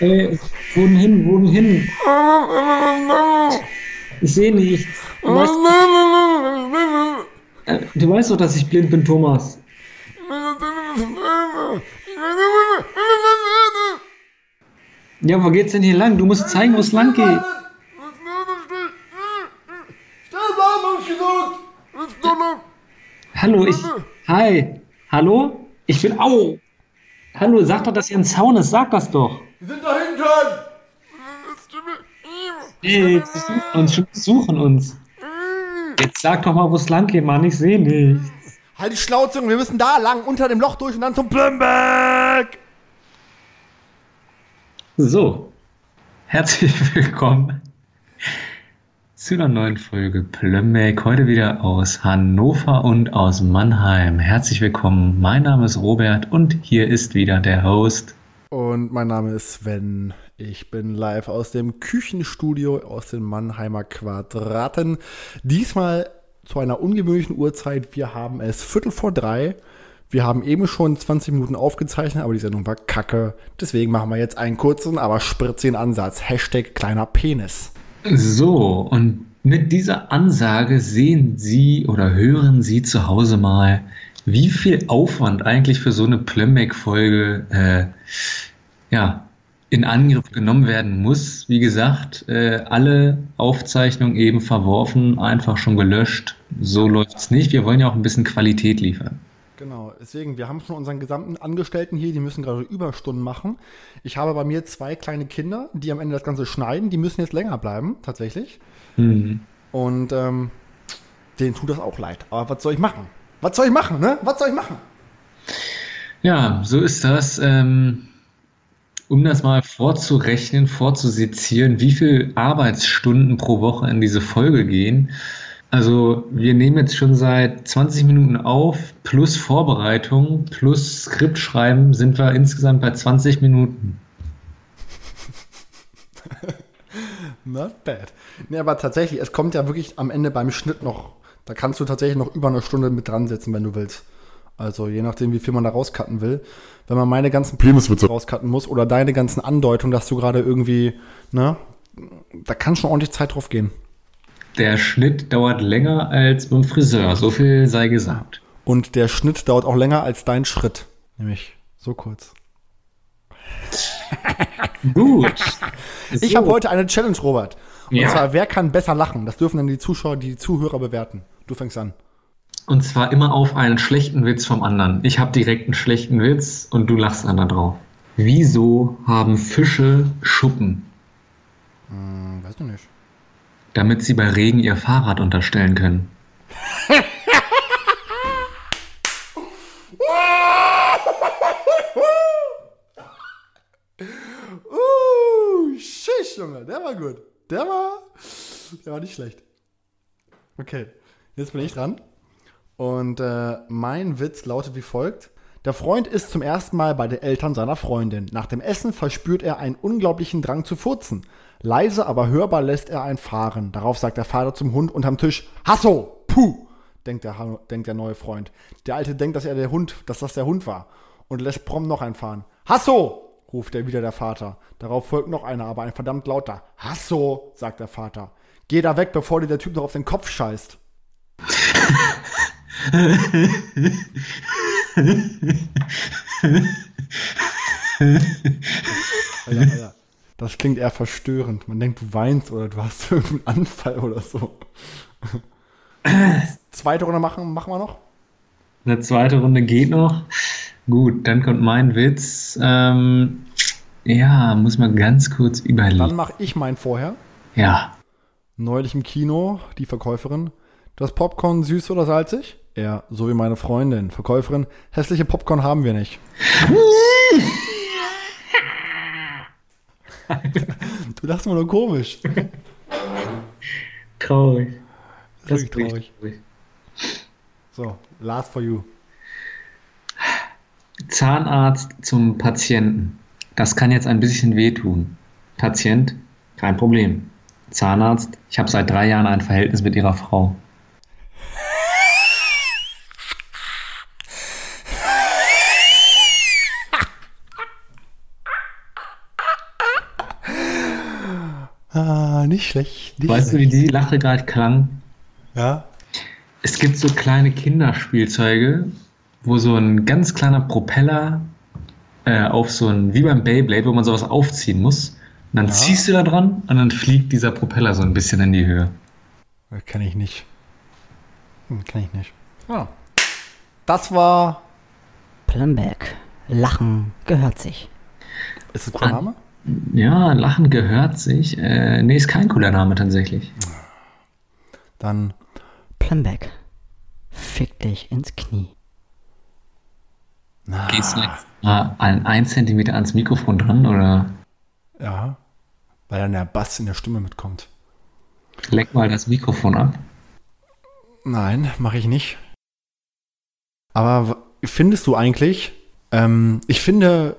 Ey, wo denn hin? Wo denn hin? Ich sehe nichts. Du weißt, äh, du weißt doch, dass ich blind bin, Thomas. Ja, wo geht's denn hier lang? Du musst zeigen, wo es lang geht. Hallo, ich. Hi. Hallo? Ich bin. Au! Hallo, sag doch, dass hier ein Zaun ist. Sag das doch. Wir sind da hinten! Ey, sie suchen uns, schon suchen uns. Jetzt sag doch mal, wo es lang geht, Mann. Ich sehe nichts. Halt die Schnauze, wir müssen da lang, unter dem Loch durch und dann zum Plümbeck! So, herzlich willkommen zu einer neuen Folge Plömbeck. Heute wieder aus Hannover und aus Mannheim. Herzlich willkommen. Mein Name ist Robert und hier ist wieder der Host. Und mein Name ist Sven. Ich bin live aus dem Küchenstudio aus den Mannheimer Quadraten. Diesmal zu einer ungewöhnlichen Uhrzeit. Wir haben es Viertel vor drei. Wir haben eben schon 20 Minuten aufgezeichnet, aber die Sendung war kacke. Deswegen machen wir jetzt einen kurzen, aber spritzigen Ansatz. Hashtag kleiner Penis. So, und mit dieser Ansage sehen Sie oder hören Sie zu Hause mal, wie viel Aufwand eigentlich für so eine Plömbeck-Folge äh, ja, in Angriff genommen werden muss. Wie gesagt, äh, alle Aufzeichnungen eben verworfen, einfach schon gelöscht. So läuft es nicht. Wir wollen ja auch ein bisschen Qualität liefern. Genau, deswegen, wir haben schon unseren gesamten Angestellten hier, die müssen gerade Überstunden machen. Ich habe bei mir zwei kleine Kinder, die am Ende das Ganze schneiden, die müssen jetzt länger bleiben, tatsächlich. Mhm. Und ähm, denen tut das auch leid. Aber was soll ich machen? Was soll ich machen, ne? Was soll ich machen? Ja, so ist das. Ähm, um das mal vorzurechnen, vorzusezieren, wie viele Arbeitsstunden pro Woche in diese Folge gehen. Also wir nehmen jetzt schon seit 20 Minuten auf, plus Vorbereitung, plus Skript schreiben, sind wir insgesamt bei 20 Minuten. Not bad. Nee, aber tatsächlich, es kommt ja wirklich am Ende beim Schnitt noch, da kannst du tatsächlich noch über eine Stunde mit dran setzen, wenn du willst. Also je nachdem, wie viel man da rauscutten will. Wenn man meine ganzen Peniswitze rauscutten muss oder deine ganzen Andeutungen, dass du gerade irgendwie, ne, da kann schon ordentlich Zeit drauf gehen. Der Schnitt dauert länger als beim Friseur, so viel sei gesagt. Und der Schnitt dauert auch länger als dein Schritt. Nämlich so kurz. Gut. Ich So. habe heute eine Challenge, Robert. Und Ja. zwar, wer kann besser lachen? Das dürfen dann die Zuschauer, die Zuhörer bewerten. Du fängst an. Und zwar immer auf einen schlechten Witz vom anderen. Ich habe direkt einen schlechten Witz und du lachst dann da drauf. Wieso haben Fische Schuppen? Hm, weiß du nicht. Damit sie bei Regen ihr Fahrrad unterstellen können. Uh, schisch, Junge. Der war gut. Der war, der war nicht schlecht. Okay, jetzt bin ich dran. Und äh, mein Witz lautet wie folgt. Der Freund ist zum ersten Mal bei den Eltern seiner Freundin. Nach dem Essen verspürt er einen unglaublichen Drang zu furzen. Leise, aber hörbar lässt er einen fahren. Darauf sagt der Vater zum Hund unterm Tisch, Hasso, puh, denkt der, denkt der neue Freund. Der Alte denkt, dass er der Hund, dass das der Hund war und lässt prompt noch einen fahren. Hasso, ruft er wieder der Vater. Darauf folgt noch einer, aber ein verdammt lauter. Hasso, sagt der Vater. Geh da weg, bevor dir der Typ noch auf den Kopf scheißt. Alter, Alter. Das klingt eher verstörend. Man denkt, du weinst oder du hast irgendeinen Anfall oder so. Zweite Runde machen, machen wir noch? Eine zweite Runde geht noch. Gut, dann kommt mein Witz. Ähm, ja, muss man ganz kurz Dann überlegen. mache ich meinen vorher. Ja. Neulich im Kino, die Verkäuferin. Das Popcorn süß oder salzig? Ja, so wie meine Freundin. Verkäuferin, hässliche Popcorn haben wir nicht. du lachst immer nur komisch. Traurig. Das ist wirklich traurig. So, last for you. Zahnarzt zum Patienten. Das kann jetzt ein bisschen wehtun. Patient, kein Problem. Zahnarzt, ich habe seit drei Jahren ein Verhältnis mit Ihrer Frau. Nicht schlecht. Nicht Weißt du, wie die Lache gerade klang? Ja. Es gibt so kleine Kinderspielzeuge, wo so ein ganz kleiner Propeller äh, auf so ein, wie beim Beyblade, wo man sowas aufziehen muss. Und dann Ja. ziehst du da dran und dann fliegt dieser Propeller so ein bisschen in die Höhe. Kann ich nicht. Hm, Kann ich nicht. Ah. Das war. Plumberg. Lachen gehört sich. Ist das ein cooler Name? Ja, Lachen gehört sich. Äh, nee, ist kein cooler Name tatsächlich. Dann. Plumberg. Fick dich ins Knie. Na, Gehst du jetzt mal an ein Zentimeter ans Mikrofon dran oder ja. Weil dann der Bass in der Stimme mitkommt. leck mal das Mikrofon ab? Nein, mache ich nicht. Aber findest du eigentlich, ähm, ich finde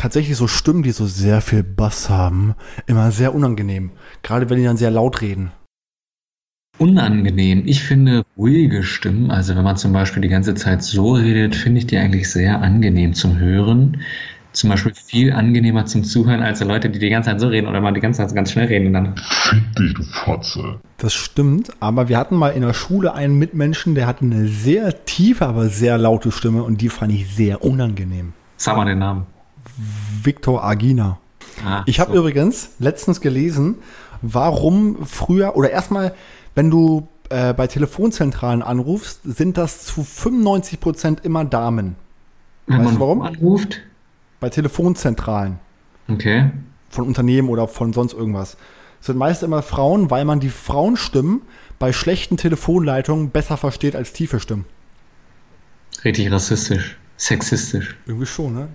tatsächlich so Stimmen, die so sehr viel Bass haben, immer sehr unangenehm. Gerade wenn die dann sehr laut reden. Unangenehm. Ich finde ruhige Stimmen, also wenn man zum Beispiel die ganze Zeit so redet, finde ich die eigentlich sehr angenehm zum Hören. Zum Beispiel viel angenehmer zum Zuhören als Leute, die die ganze Zeit so reden oder mal die ganze Zeit ganz schnell reden und dann. Fick dich, du Fotze. Das stimmt, aber wir hatten mal in der Schule einen Mitmenschen, der hatte eine sehr tiefe, aber sehr laute Stimme und die fand ich sehr unangenehm. Sag mal den Namen. Victor Agina. Ah, Ich habe so. übrigens letztens gelesen, warum früher oder erstmal, wenn du äh, bei Telefonzentralen anrufst, sind das zu 95 Prozent immer Damen. Wenn weißt du warum? anruft. Bei Telefonzentralen Okay. von Unternehmen oder von sonst irgendwas. Es sind meist immer Frauen, weil man die Frauenstimmen bei schlechten Telefonleitungen besser versteht als tiefe Stimmen. Richtig rassistisch. Sexistisch. Irgendwie schon, ne?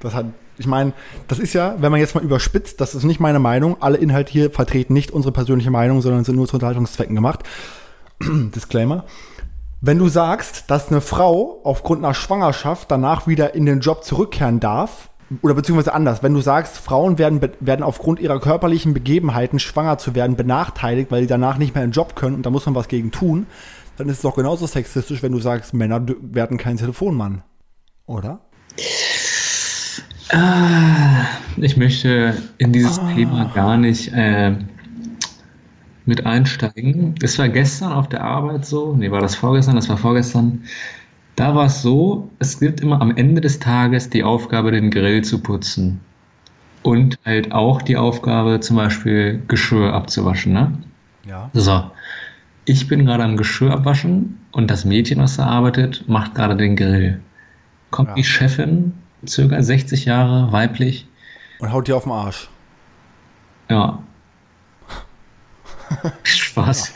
Das hat, ich meine, das ist ja, wenn man jetzt mal überspitzt, das ist nicht meine Meinung. Alle Inhalte hier vertreten nicht unsere persönliche Meinung, sondern sind nur zu Unterhaltungszwecken gemacht. Disclaimer. Wenn du sagst, dass eine Frau aufgrund einer Schwangerschaft danach wieder in den Job zurückkehren darf, oder beziehungsweise anders, wenn du sagst, Frauen werden, werden aufgrund ihrer körperlichen Begebenheiten, schwanger zu werden, benachteiligt, weil sie danach nicht mehr in den Job können und da muss man was gegen tun, dann ist es doch genauso sexistisch, wenn du sagst, Männer werden kein Telefonmann. Oder? Ah, ich möchte in dieses Ah. Thema gar nicht äh, mit einsteigen. Es war gestern auf der Arbeit so, nee, war das vorgestern, das war vorgestern. Da war es so, es gibt immer am Ende des Tages die Aufgabe, den Grill zu putzen. Und halt auch die Aufgabe, zum Beispiel Geschirr abzuwaschen, ne? Ja. So, ich bin gerade am Geschirr abwaschen und das Mädchen, was da arbeitet, macht gerade den Grill. Kommt Ja. die Chefin, circa 60 Jahre, weiblich, Und haut dir auf den Arsch. ja. Spaß.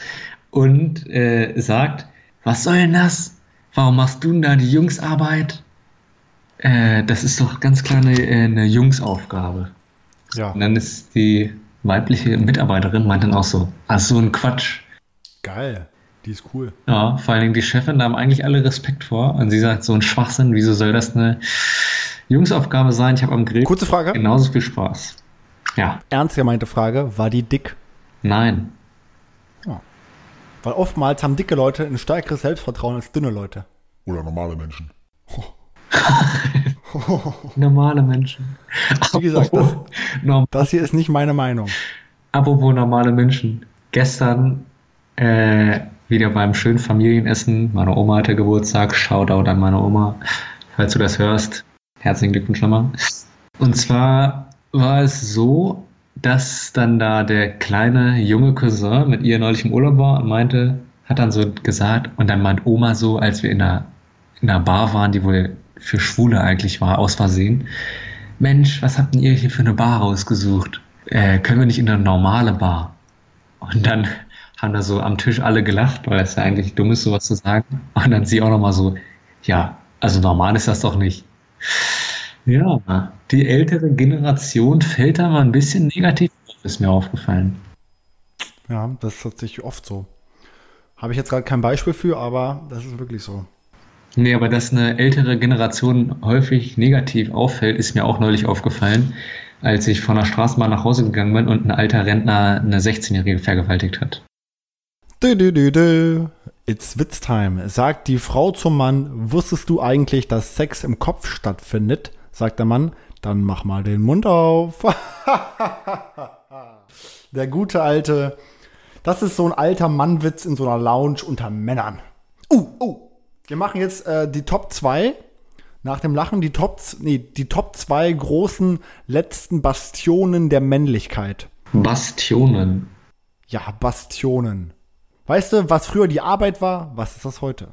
Und äh, sagt, was soll denn das? Warum machst du denn da die Jungsarbeit? Äh, das ist doch ganz klar eine, äh, eine Jungsaufgabe. Ja. Und dann ist die weibliche Mitarbeiterin, meint dann auch so, ach so ein Quatsch. Geil. Die ist cool. Ja, vor allen Dingen die Chefin, da haben eigentlich alle Respekt vor. Und sie sagt, so ein Schwachsinn, wieso soll das eine Jungsaufgabe sein? Ich habe am Grill Kurze Frage. genauso viel Spaß. Ja, Ernst gemeinte Frage. War die dick? nein. Weil oftmals haben dicke Leute ein stärkeres Selbstvertrauen als dünne Leute. Oder normale Menschen. Normale Menschen. Wie gesagt, das, das hier ist nicht meine Meinung. Apropos normale Menschen. Gestern äh, wieder beim schönen Familienessen. Meine Oma hatte Geburtstag. Shoutout an meine Oma. Falls du das hörst, herzlichen Glückwunsch nochmal. Und zwar war es so, dass dann da der kleine junge Cousin mit ihr neulich im Urlaub war und meinte, hat dann so gesagt, und dann meint Oma so, als wir in einer, in einer Bar waren, die wohl für Schwule eigentlich war, aus Versehen, Mensch, was habt denn ihr hier für eine Bar rausgesucht? Äh, können wir nicht in eine normale Bar? Und dann haben da so am Tisch alle gelacht, weil es ja eigentlich dumm ist, sowas zu sagen. Und dann sie auch nochmal so, ja, also normal ist das doch nicht. Ja, die ältere Generation fällt da mal ein bisschen negativ auf, ist mir aufgefallen. Ja, das ist tatsächlich oft so. Habe ich jetzt gerade kein Beispiel für, aber das ist wirklich so. Nee, aber dass eine ältere Generation häufig negativ auffällt, ist mir auch neulich aufgefallen, als ich von der Straßenbahn nach Hause gegangen bin und ein alter Rentner eine 16-Jährige vergewaltigt hat. Dü, dü, dü, dü. It's Witztime. Sagt die Frau zum Mann, wusstest du eigentlich, dass Sex im Kopf stattfindet? Sagt der Mann, dann mach mal den Mund auf. Der gute alte, das ist so ein alter Mannwitz in so einer Lounge unter Männern. Uh, oh, wir machen jetzt äh, die Top 2. Nach dem Lachen die Top, nee, die Top 2 großen letzten Bastionen der Männlichkeit. Bastionen. Ja, Bastionen. Weißt du, was früher die Arbeit war, was ist das heute?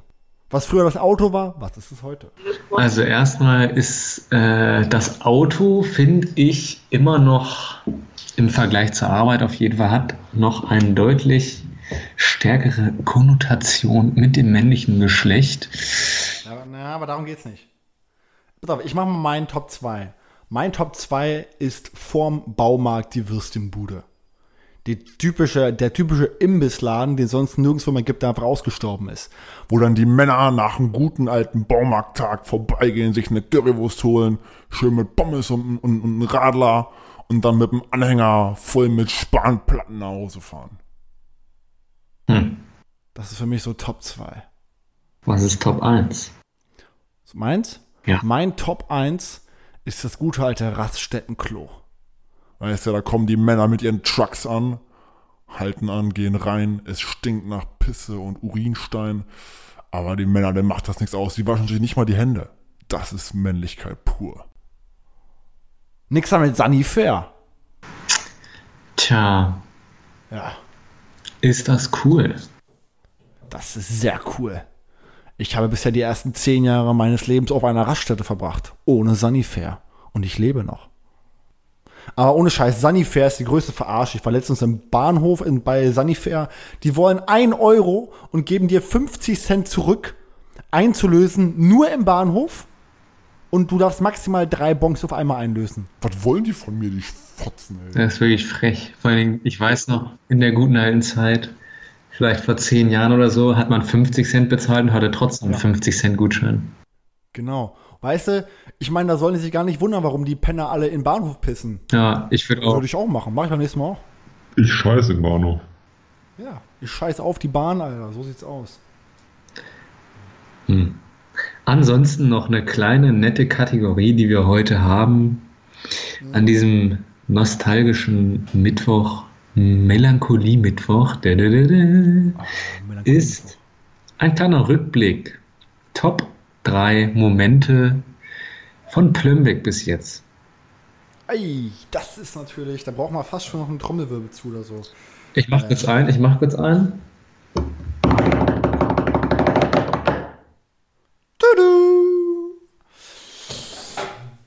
Was früher das Auto war, was ist es heute? Also erstmal ist äh, das Auto, finde ich, immer noch im Vergleich zur Arbeit auf jeden Fall hat noch eine deutlich stärkere Konnotation mit dem männlichen Geschlecht. Ja, na, aber darum geht's nicht. Pass auf, ich mache mal meinen Top 2. Mein Top 2 ist vorm Baumarkt die Würstchenbude. Die typische, der typische Imbissladen, den sonst nirgendwo mehr gibt, der einfach ausgestorben ist. Wo dann die Männer nach einem guten alten Baumarkttag vorbeigehen, sich eine Currywurst holen, schön mit Pommes und, und, und einem Radler und dann mit dem Anhänger voll mit Spanplatten nach Hause fahren. Hm. Das ist für mich so Top 2. Was ist Top 1? Meins? Ja. Mein Top 1 ist das gute alte Raststättenklo. Weißt du, da kommen die Männer mit ihren Trucks an, halten an, gehen rein, es stinkt nach Pisse und Urinstein. Aber die Männer, denen macht das nichts aus, die waschen sich nicht mal die Hände. Das ist Männlichkeit pur. Nix damit Sanifair. Tja, Ja, ist das cool. das ist sehr cool. Ich habe bisher die ersten zehn Jahre meines Lebens auf einer Raststätte verbracht. Ohne Sanifair. Und ich lebe noch. Aber ohne Scheiß, Sanifair ist die größte Verarsche. Ich war letztens im Bahnhof in, bei Sanifair. Die wollen 1 Euro und geben dir 50 Cent zurück, einzulösen, nur im Bahnhof. Und du darfst maximal drei Bons auf einmal einlösen. Was wollen die von mir, die Fotzen, ey? Das ist wirklich frech. Vor allen Dingen, ich weiß noch, in der guten alten Zeit, vielleicht vor zehn Jahren oder so, hat man 50 Cent bezahlt und hatte trotzdem einen 50 Cent Gutschein. Genau. Weißt du, ich meine, da sollen die sich gar nicht wundern, warum die Penner alle in den Bahnhof pissen. Ja, ich würde auch. Würde ich auch machen. Mach ich beim nächsten Mal auch. Ich scheiße im Bahnhof. Ja, ich scheiß auf die Bahn, Alter. So sieht's aus. Hm. Ansonsten noch eine kleine nette Kategorie, die wir heute haben. An diesem nostalgischen Mittwoch, Melancholie-Mittwoch, ist ein kleiner Rückblick. Top 3 Momente von Plömbeck bis jetzt. Ey, das ist natürlich, da braucht man fast schon noch einen Trommelwirbel zu oder so. Ich mach kurz ein, ich mach kurz ein.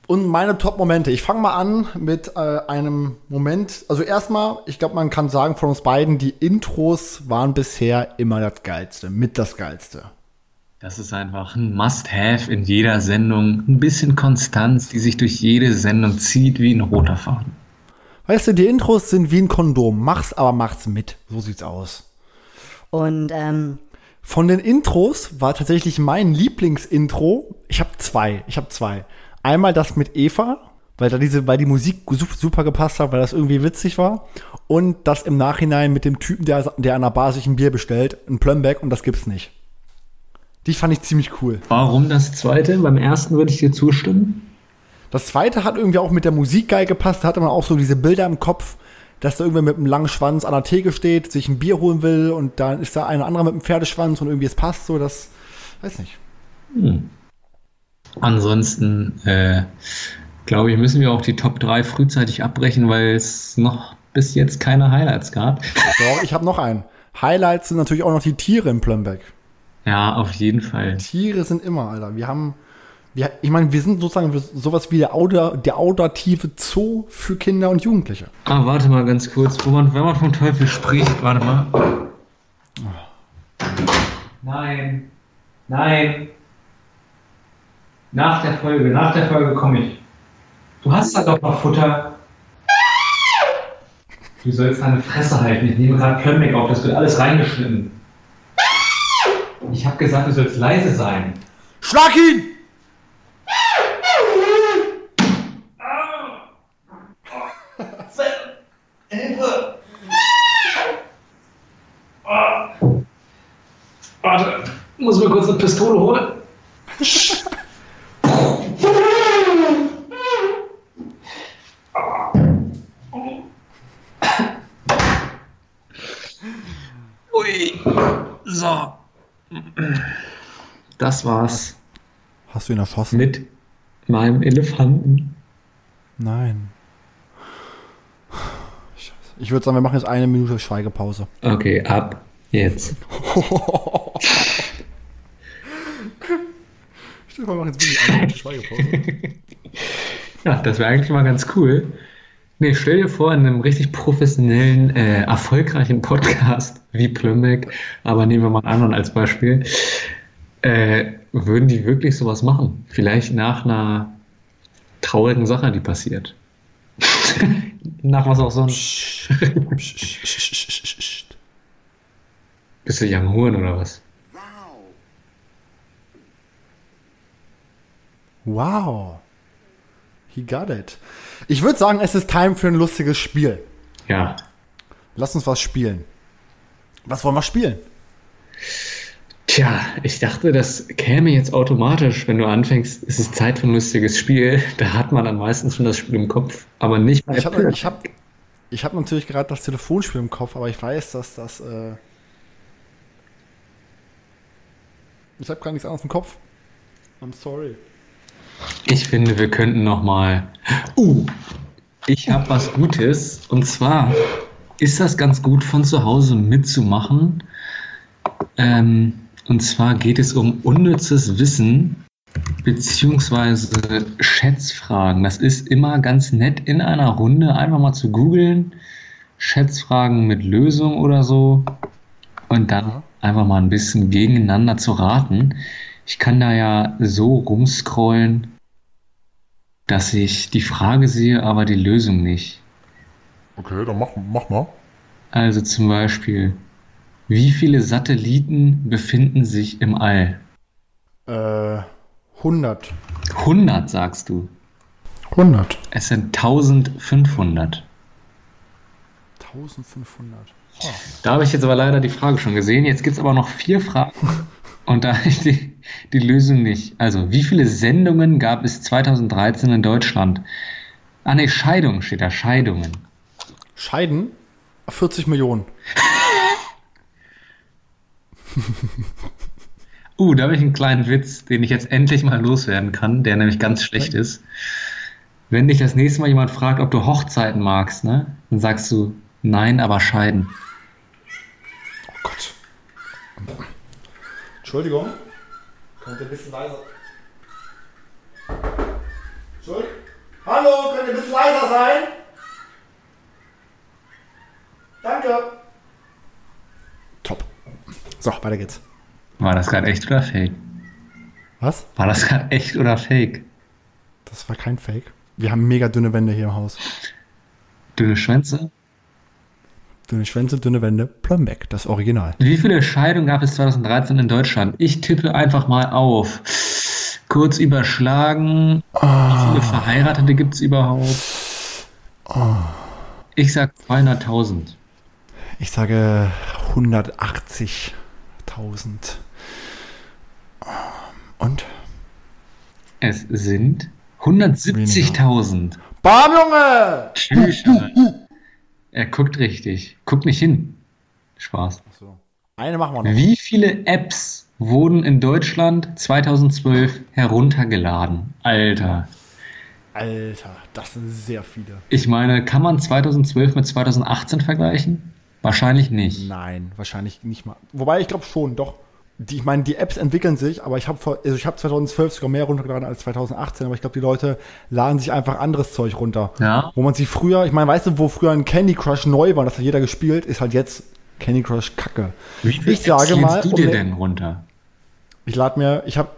Und meine Top-Momente. Ich fange mal an mit äh, einem Moment. Also erstmal, ich glaube, man kann sagen von uns beiden, die Intros waren bisher immer das Geilste, mit das Geilste. Das ist einfach ein Must-Have in jeder Sendung. Ein bisschen Konstanz, die sich durch jede Sendung zieht wie ein roter Faden. Weißt du, die Intros sind wie ein Kondom. Mach's, aber mach's mit. So sieht's aus. Und ähm, Von den Intros war tatsächlich mein Lieblingsintro. Ich habe zwei. Ich habe zwei. Einmal das mit Eva, weil da diese, weil die Musik su- super gepasst hat, weil das irgendwie witzig war. Und das im Nachhinein mit dem Typen, der, der an der Bar sich ein Bier bestellt, ein Plumback, und das gibt's nicht. Die fand ich ziemlich cool. Warum das zweite? Beim ersten würde ich dir zustimmen. Das zweite hat irgendwie auch mit der Musik geil gepasst. Da hatte man auch so diese Bilder im Kopf, dass da irgendwer mit einem langen Schwanz an der Theke steht, sich ein Bier holen will und dann ist da ein anderer mit einem Pferdeschwanz und irgendwie es passt so, das weiß nicht. Ansonsten, äh, glaube ich, müssen wir auch die Top 3 frühzeitig abbrechen, weil es noch bis jetzt keine Highlights gab. Doch, ich habe noch einen. Highlights sind natürlich auch noch die Tiere im Plumback. Ja, auf jeden Fall. Tiere sind immer, Alter. Wir haben, wir, ich meine, wir sind sozusagen sowas wie der, Auda, der audative Zoo für Kinder und Jugendliche. Ah, warte mal ganz kurz. Wo man, wenn man vom Teufel spricht, warte mal. Nein. Nein. Nach der Folge, nach der Folge komme ich. Du hast da doch noch Futter. Du sollst deine Fresse halten. Ich nehme gerade Plömmig auf. Das wird alles reingeschnitten. Ich habe gesagt, du sollst leise sein. Schlag ihn! Hilfe! Oh. Warte, muss mir kurz eine Pistole holen. Ui. So. Das war's Hast du ihn erschossen? mit meinem Elefanten. Nein. Ich würde sagen, wir machen jetzt eine Minute Schweigepause. Okay, ab jetzt. Stimmt, wir machen jetzt wirklich eine Minute Schweigepause. Ja, das wäre eigentlich mal ganz cool. Nee, stell dir vor, in einem richtig professionellen, äh, erfolgreichen Podcast wie Plümbeck, aber nehmen wir mal einen anderen als Beispiel, äh, würden die wirklich sowas machen? Vielleicht nach einer traurigen Sache, die passiert. nach was auch sonst. Bist du Young Huren oder was? wow. He got it. Ich würde sagen, es ist Time für ein lustiges Spiel. Ja. Lass uns was spielen. Was wollen wir spielen? Tja, ich dachte, das käme jetzt automatisch, wenn du anfängst, es ist Zeit für ein lustiges Spiel. Da hat man dann meistens schon das Spiel im Kopf, aber nicht bei Ich habe ich hab, ich hab natürlich gerade das Telefonspiel im Kopf, aber ich weiß, dass das. Äh ich habe gar nichts anderes im Kopf. I'm sorry. Ich finde, wir könnten noch mal. Uh, ich habe was Gutes. Und zwar ist das ganz gut von zu Hause mitzumachen. Ähm, und zwar geht es um unnützes Wissen beziehungsweise Schätzfragen. Das ist immer ganz nett in einer Runde einfach mal zu googeln. Schätzfragen mit Lösung oder so. Und dann einfach mal ein bisschen gegeneinander zu raten. Ich kann da ja so rumscrollen, dass ich die Frage sehe, aber die Lösung nicht. Okay, dann mach, mach mal. Also zum Beispiel, wie viele Satelliten befinden sich im All? Äh, 100. 100 sagst du. 100. Es sind 1500. 1500. Da habe ich jetzt aber leider die Frage schon gesehen. Jetzt gibt es aber noch vier Fragen und da ich die, die Lösung nicht. Also, wie viele Sendungen gab es 2013 in Deutschland? Ah ne, Scheidung steht da, Scheidungen. Scheiden? 40 Millionen. Uh, da habe ich einen kleinen Witz, den ich jetzt endlich mal loswerden kann, der nämlich ganz schlecht ist. Wenn dich das nächste Mal jemand fragt, ob du Hochzeiten magst, ne, dann sagst du nein, aber scheiden. Oh Gott. Entschuldigung. Könnt ihr ein bisschen leiser. Entschuldigung. Hallo, könnt ihr ein bisschen leiser sein? Danke. Top. So, weiter geht's. War das gerade echt oder fake? Was? War das gerade echt oder fake? Das war kein Fake. Wir haben mega dünne Wände hier im Haus. Dünne Schwänze? Dünne Schwänze, dünne Wände. Plumbeck, das Original. Wie viele Scheidungen gab es 2013 in Deutschland? Ich tippe einfach mal auf. Kurz überschlagen. Wie viele Verheiratete gibt es überhaupt? Ich sag 200.000. Ich sage 180.000. Und? Es sind 170.000. Bam, Junge! Tschüss. Er guckt richtig. Guckt nicht hin. Spaß. So. Eine machen wir noch. Wie viele Apps wurden in Deutschland 2012 heruntergeladen? Alter. Alter, das sind sehr viele. Ich meine, kann man 2012 mit 2018 vergleichen? Wahrscheinlich nicht. Nein, wahrscheinlich nicht mal. Wobei, ich glaube schon, doch. Die, ich meine, die Apps entwickeln sich, aber ich habe also ich hab 2012 sogar mehr runtergeladen als 2018, aber ich glaube, die Leute laden sich einfach anderes Zeug runter. Ja. Wo man sich früher, ich meine, weißt du, wo früher ein Candy Crush neu war, das hat jeder gespielt, ist halt jetzt Candy Crush Kacke. Wie viele Ich sage mal, du um dir ne- denn runter? Ich lade mir, ich habe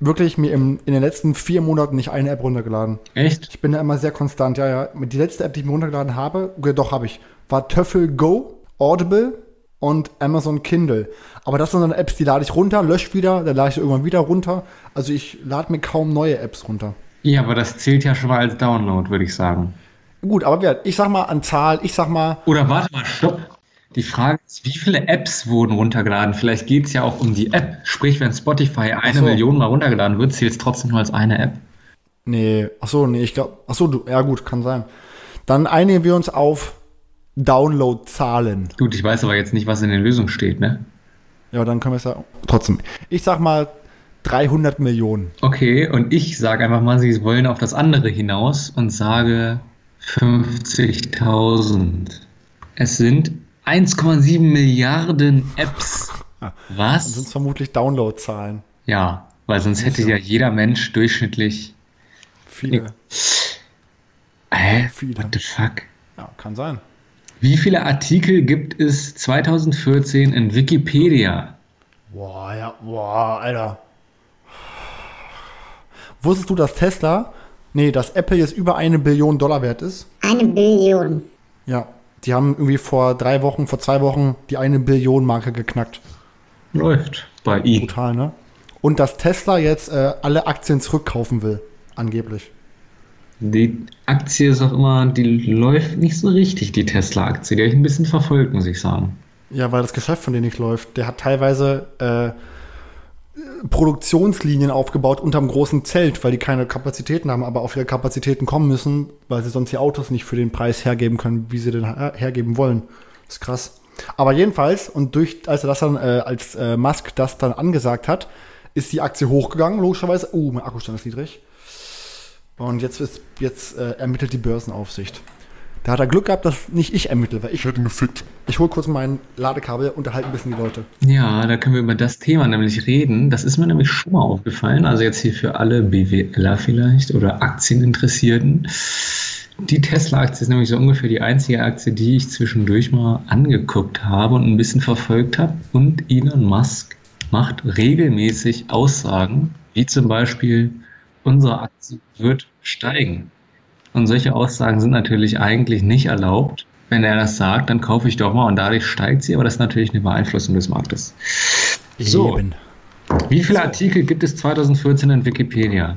wirklich mir im, in den letzten vier Monaten nicht eine App runtergeladen. Echt? Ich bin da immer sehr konstant, ja, ja. Die letzte App, die ich mir runtergeladen habe, doch habe ich, war Töffel Go, Audible und Amazon Kindle. Aber das sind dann Apps, die lade ich runter, lösche wieder, dann lade ich sie irgendwann wieder runter. Also ich lade mir kaum neue Apps runter. Ja, aber das zählt ja schon mal als Download, würde ich sagen. Gut, aber ich sag mal an Zahl, ich sag mal, Oder warte mal, stopp. Die Frage ist, wie viele Apps wurden runtergeladen? Vielleicht geht es ja auch um die App. Sprich, wenn Spotify eine so. Million mal runtergeladen wird, zählt es trotzdem nur als eine App. nee, ach so, nee, ich glaube, ach so, du, ja gut, kann sein. Dann einigen wir uns auf Downloadzahlen. Gut, ich weiß aber jetzt nicht, was in der Lösung steht, ne? Ja, dann können wir es ja trotzdem. Ich sag mal 300 Millionen. Okay, und ich sage einfach mal, sie wollen auf das andere hinaus und sage 50.000. Es sind 1,7 Milliarden Apps. Das sind Was? vermutlich Downloadzahlen. Ja, weil sonst hätte ja jeder Mensch durchschnittlich. Viele. Hä? Viele. What the fuck? Ja, kann sein. Wie viele Artikel gibt es 2014 in Wikipedia? Boah, ja, boah, Alter. Wusstest du, dass Tesla, nee, dass Apple jetzt über eine Billion Dollar wert ist? Eine Billion. Ja. Die haben irgendwie vor drei Wochen, vor zwei Wochen die eine Billion Marke geknackt. Läuft bei ihm. Brutal, ne? Und dass Tesla jetzt äh, alle Aktien zurückkaufen will, angeblich. Die Aktie ist auch immer, die läuft nicht so richtig, die Tesla-Aktie. Die habe ich ein bisschen verfolgt, muss ich sagen. Ja, weil das Geschäft von denen nicht läuft. Der hat teilweise äh, Produktionslinien aufgebaut unterm großen Zelt, weil die keine Kapazitäten haben, aber auf ihre Kapazitäten kommen müssen, weil sie sonst die Autos nicht für den Preis hergeben können, wie sie den her hergeben wollen. Das ist krass. Aber jedenfalls, und durch, als er das dann, äh, als äh, Musk das dann angesagt hat, ist die Aktie hochgegangen, logischerweise. Oh, mein Akkustand ist niedrig. Und jetzt, ist, jetzt äh, ermittelt die Börsenaufsicht. Da hat er Glück gehabt, dass nicht ich ermittle, weil ich, Ich hätte ihn gefickt. ich hole kurz mein Ladekabel, unterhalte ein bisschen die Leute. Ja, da können wir über das Thema nämlich reden. Das ist mir nämlich schon mal aufgefallen. Also jetzt hier für alle BWLer vielleicht oder Aktieninteressierten. Die Tesla-Aktie ist nämlich so ungefähr die einzige Aktie, die ich zwischendurch mal angeguckt habe und ein bisschen verfolgt habe. Und Elon Musk macht regelmäßig Aussagen, wie zum Beispiel, unsere Aktie wird steigen. Und solche Aussagen sind natürlich eigentlich nicht erlaubt. Wenn er das sagt, dann kaufe ich doch mal und dadurch steigt sie, aber das ist natürlich eine Beeinflussung des Marktes. So. Eben. Wie viele Artikel gibt es 2014 in Wikipedia?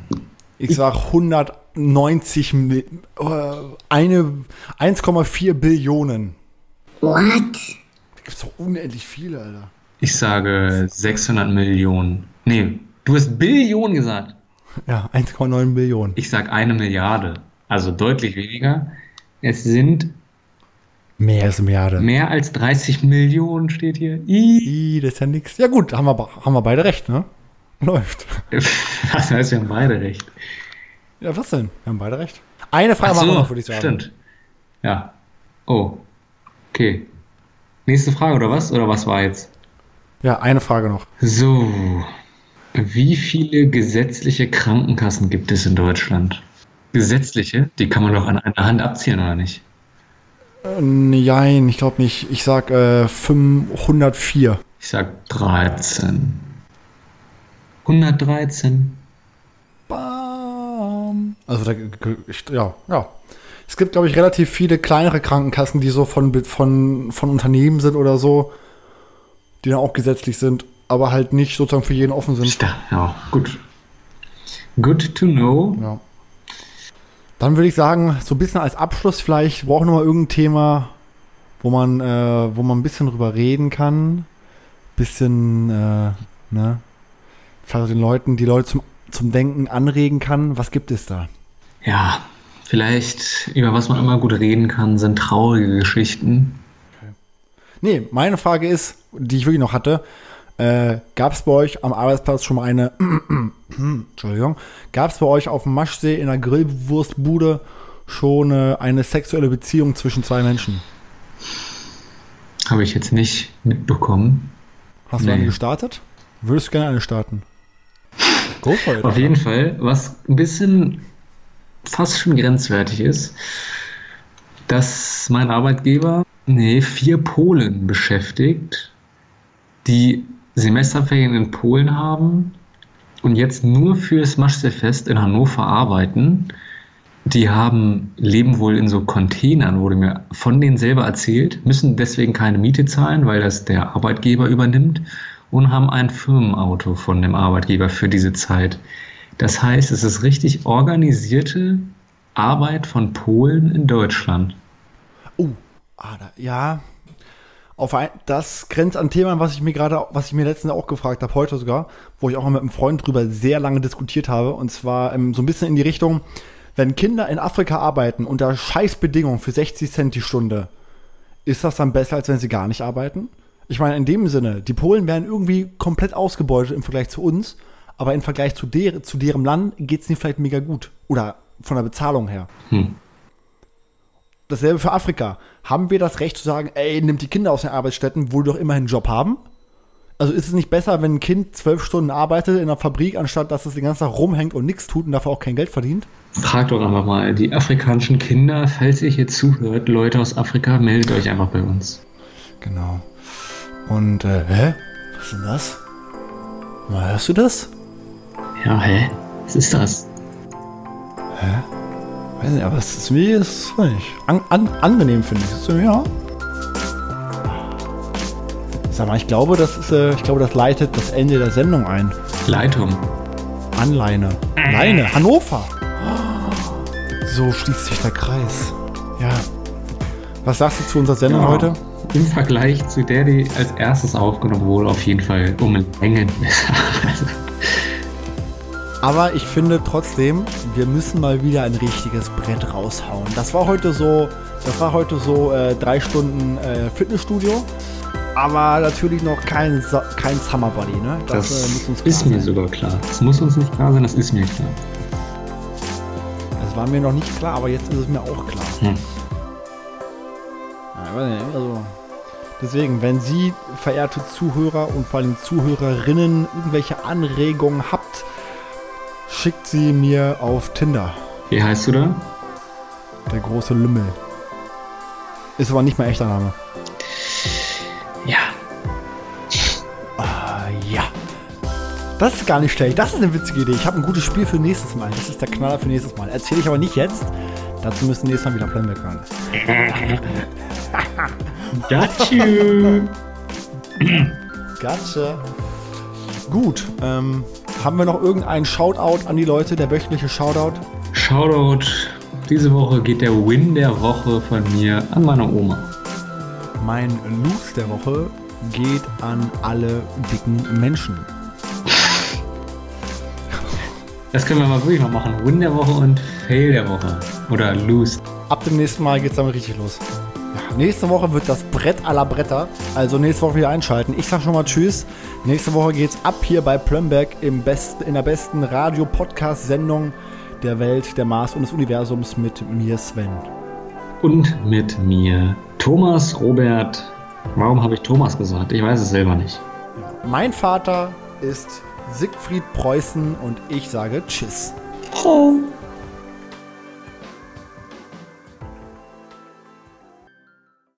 Ich sag 190 Mil äh, eine 1,4 Billionen. What? Da gibt's doch unendlich viele, Alter. Ich sage 600 Millionen. Nee, du hast Billionen gesagt. Ja, 1,9 Billionen. Ich sage eine Milliarde. Also deutlich weniger. Es sind Mehr als eine Milliarde. mehr als 30 Millionen, steht hier. I. Ih, das ist ja nix. Ja gut, haben wir, be- haben wir beide recht, ne? Läuft. Das heißt, wir haben beide recht. Ja, was denn? Wir haben beide recht. Eine Frage Ach machen wir so, noch, würde ich sagen. stimmt. Ja. Oh. Okay. Nächste Frage, oder was? Oder was war jetzt? Ja, eine Frage noch. So. Wie viele gesetzliche Krankenkassen gibt es in Deutschland? Gesetzliche? Die kann man doch an einer Hand abzählen, oder nicht? Äh, Nein, ich glaube nicht. Ich sag äh, 504. Ich sag 13. 113. Bam. Also, da, ja, ja. Es gibt, glaube ich, relativ viele kleinere Krankenkassen, die so von, von, von Unternehmen sind oder so, die dann auch gesetzlich sind, aber halt nicht sozusagen für jeden offen sind. Ja, gut. Good to know. Ja. Dann würde ich sagen, so ein bisschen als Abschluss vielleicht, brauchen wir mal irgendein Thema, wo man, äh, wo man ein bisschen drüber reden kann. Bisschen, äh, ne? Vielleicht den Leuten, die Leute zum, zum Denken anregen kann. Was gibt es da? Ja, vielleicht über was man immer gut reden kann, sind traurige Geschichten. Nee, meine Frage ist, die ich wirklich noch hatte, äh, gab es bei euch am Arbeitsplatz schon mal eine, Entschuldigung, gab es bei euch auf dem Maschsee in der Grillwurstbude schon äh, eine sexuelle Beziehung zwischen zwei Menschen? Habe ich jetzt nicht mitbekommen. Hast du Nee. eine gestartet? Würdest du gerne eine starten? Go for it. Auf jeden Fall, was ein bisschen fast schon grenzwertig ist, dass mein Arbeitgeber nee, vier Polen beschäftigt, die Semesterferien in Polen haben und jetzt nur fürs Maschseefest in Hannover arbeiten. Die haben, leben wohl in so Containern, wurde mir von denen selber erzählt, müssen deswegen keine Miete zahlen, weil das der Arbeitgeber übernimmt und haben ein Firmenauto von dem Arbeitgeber für diese Zeit. Das heißt, es ist richtig organisierte Arbeit von Polen in Deutschland. Oh, ah, da, ja. Auf ein, das grenzt an Themen, was ich mir gerade, was ich mir letztens auch gefragt habe, heute sogar, wo ich auch mal mit einem Freund drüber sehr lange diskutiert habe. Und zwar ähm, so ein bisschen in die Richtung, wenn Kinder in Afrika arbeiten unter Scheißbedingungen für 60 Cent die Stunde, ist das dann besser, als wenn sie gar nicht arbeiten? Ich meine, in dem Sinne, die Polen werden irgendwie komplett ausgebeutet im Vergleich zu uns, aber im Vergleich zu, der, zu deren Land geht es ihnen vielleicht mega gut. Oder von der Bezahlung her. Hm. Dasselbe für Afrika. Haben wir das Recht zu sagen, ey, nimmt die Kinder aus den Arbeitsstätten, wo die doch immerhin einen Job haben? Also ist es nicht besser, wenn ein Kind zwölf Stunden arbeitet in einer Fabrik, anstatt dass es den ganzen Tag rumhängt und nichts tut und dafür auch kein Geld verdient? Fragt doch einfach mal die afrikanischen Kinder, falls ihr hier zuhört, Leute aus Afrika, meldet euch einfach bei uns. Genau. Und, äh, hä? Was ist denn das? Mal, hörst du das? Ja, hä? Was ist das? Weiß nicht, aber es ist es ist nicht. An, an, angenehm, finde ich. Ist, ja. Sag mal, ich glaube, das ist, äh, ich glaube, das leitet das Ende der Sendung ein. Leitung. Anleine. Leine. Hannover. So schließt sich der Kreis. Ja. Was sagst du zu unserer Sendung Ja. heute? Im Vergleich zu der, die als erstes aufgenommen wurde, auf jeden Fall um Längen besser. Aber ich finde trotzdem, wir müssen mal wieder ein richtiges Brett raushauen. Das war heute so, das war heute so äh, drei Stunden äh, Fitnessstudio, aber natürlich noch kein, kein Summer Body, ne? das äh, muss uns ist klar mir sein. sogar klar. Das muss uns nicht klar sein, das ist mir klar. Das war mir noch nicht klar, aber jetzt ist es mir auch klar. Hm. Also deswegen, wenn Sie, verehrte Zuhörer und vor allem Zuhörerinnen, irgendwelche Anregungen habt, schickt sie mir auf Tinder. Wie heißt du da? Der große Lümmel. Ist aber nicht mein echter Name. Ja. Ah, ja. Das ist gar nicht schlecht. Das ist eine witzige Idee. Ich habe ein gutes Spiel für nächstes Mal. Das ist der Knaller für nächstes Mal. Erzähle ich aber nicht jetzt. Dazu müssen nächstes Mal wieder Playback hören. Got you. Gotcha. Gut. Ähm, haben wir noch irgendeinen Shoutout an die Leute? Der wöchentliche Shoutout? Shoutout. Diese Woche geht der Win der Woche von mir an meine Oma. Mein Loose der Woche geht an alle dicken Menschen. Das können wir mal wirklich mal machen. Win der Woche und Fail der Woche. Oder Lose. Ab dem nächsten Mal geht's damit richtig los. Nächste Woche wird das Brett aller Bretter. Also nächste Woche wieder einschalten. Ich sag schon mal Tschüss. Nächste Woche geht's ab hier bei Plumberg im besten, in der besten Radio-Podcast-Sendung der Welt, der Mars und des Universums mit mir, Sven. Und mit mir Thomas Robert. Warum habe ich Thomas gesagt? Ich weiß es selber nicht. Mein Vater ist Siegfried Preußen und ich sage Tschüss. Tschüss.